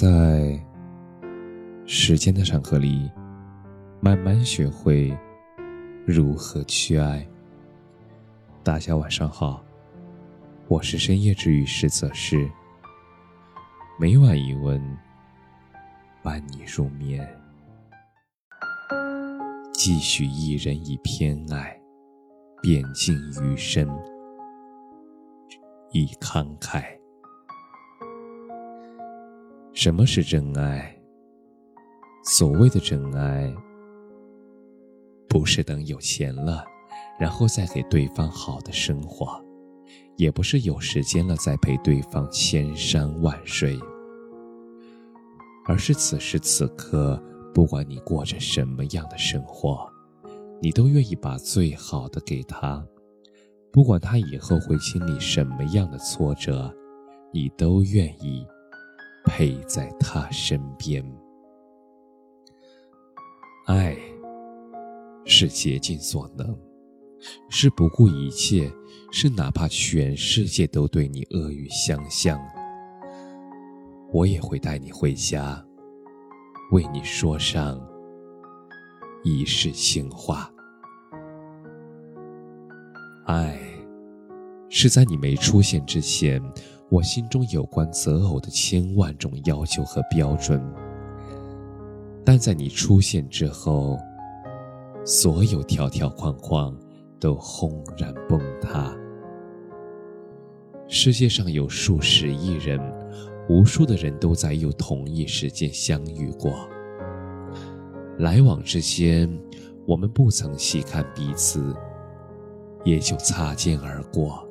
在时间的长河里，慢慢学会如何去爱。大家晚上好，我是深夜治愈师泽是每晚一问，伴你入眠。继续一人以偏爱，遍尽余生，以慷慨。什么是真爱？所谓的真爱，不是等有钱了，然后再给对方好的生活，也不是有时间了再陪对方千山万水，而是此时此刻，不管你过着什么样的生活，你都愿意把最好的给他；不管他以后会经历什么样的挫折，你都愿意。陪在他身边，爱是竭尽所能，是不顾一切，是哪怕全世界都对你恶语相向，我也会带你回家，为你说上一世情话。爱是在你没出现之前。我心中有关择偶的千万种要求和标准，但在你出现之后，所有条条框框都轰然崩塌。世界上有数十亿人，无数的人都在有同一时间相遇过，来往之间，我们不曾细看彼此，也就擦肩而过，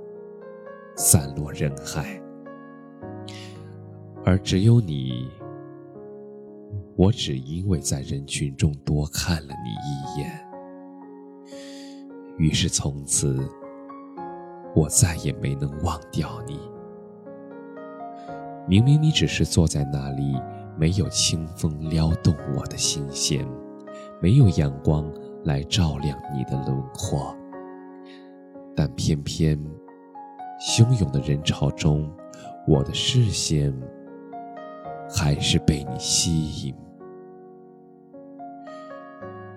散落人海。而只有你，我只因为在人群中多看了你一眼，于是从此我再也没能忘掉你。明明你只是坐在那里，没有清风撩动我的心弦，没有阳光来照亮你的轮廓，但偏偏汹涌的人潮中，我的视线。还是被你吸引。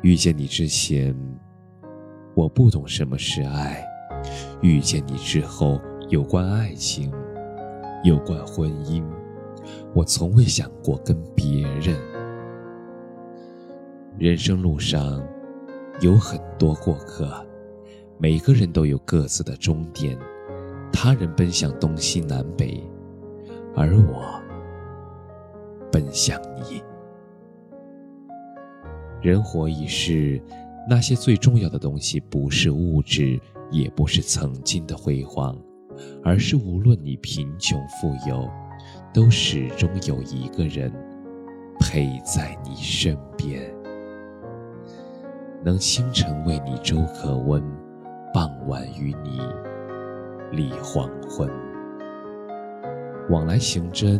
遇见你之前，我不懂什么是爱；遇见你之后，有关爱情，有关婚姻，我从未想过跟别人。人生路上有很多过客，每个人都有各自的终点，他人奔向东西南北，而我。奔向你。人活一世，那些最重要的东西，不是物质，也不是曾经的辉煌，而是无论你贫穷富有，都始终有一个人陪在你身边，能清晨为你粥可温，傍晚与你立黄昏，往来行针。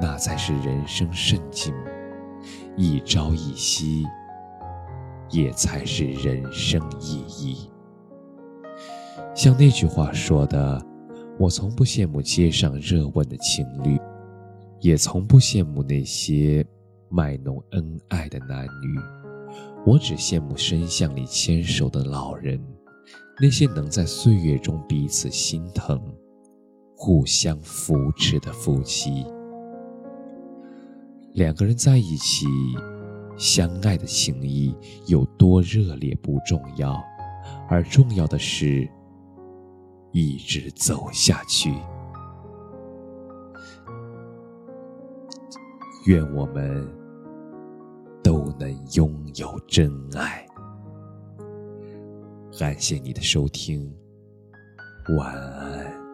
那才是人生甚境，一朝一夕，也才是人生意义。像那句话说的：“我从不羡慕街上热吻的情侣，也从不羡慕那些卖弄恩爱的男女。我只羡慕深巷里牵手的老人，那些能在岁月中彼此心疼、互相扶持的夫妻。”两个人在一起，相爱的情谊有多热烈不重要，而重要的是一直走下去。愿我们都能拥有真爱。感谢你的收听，晚安。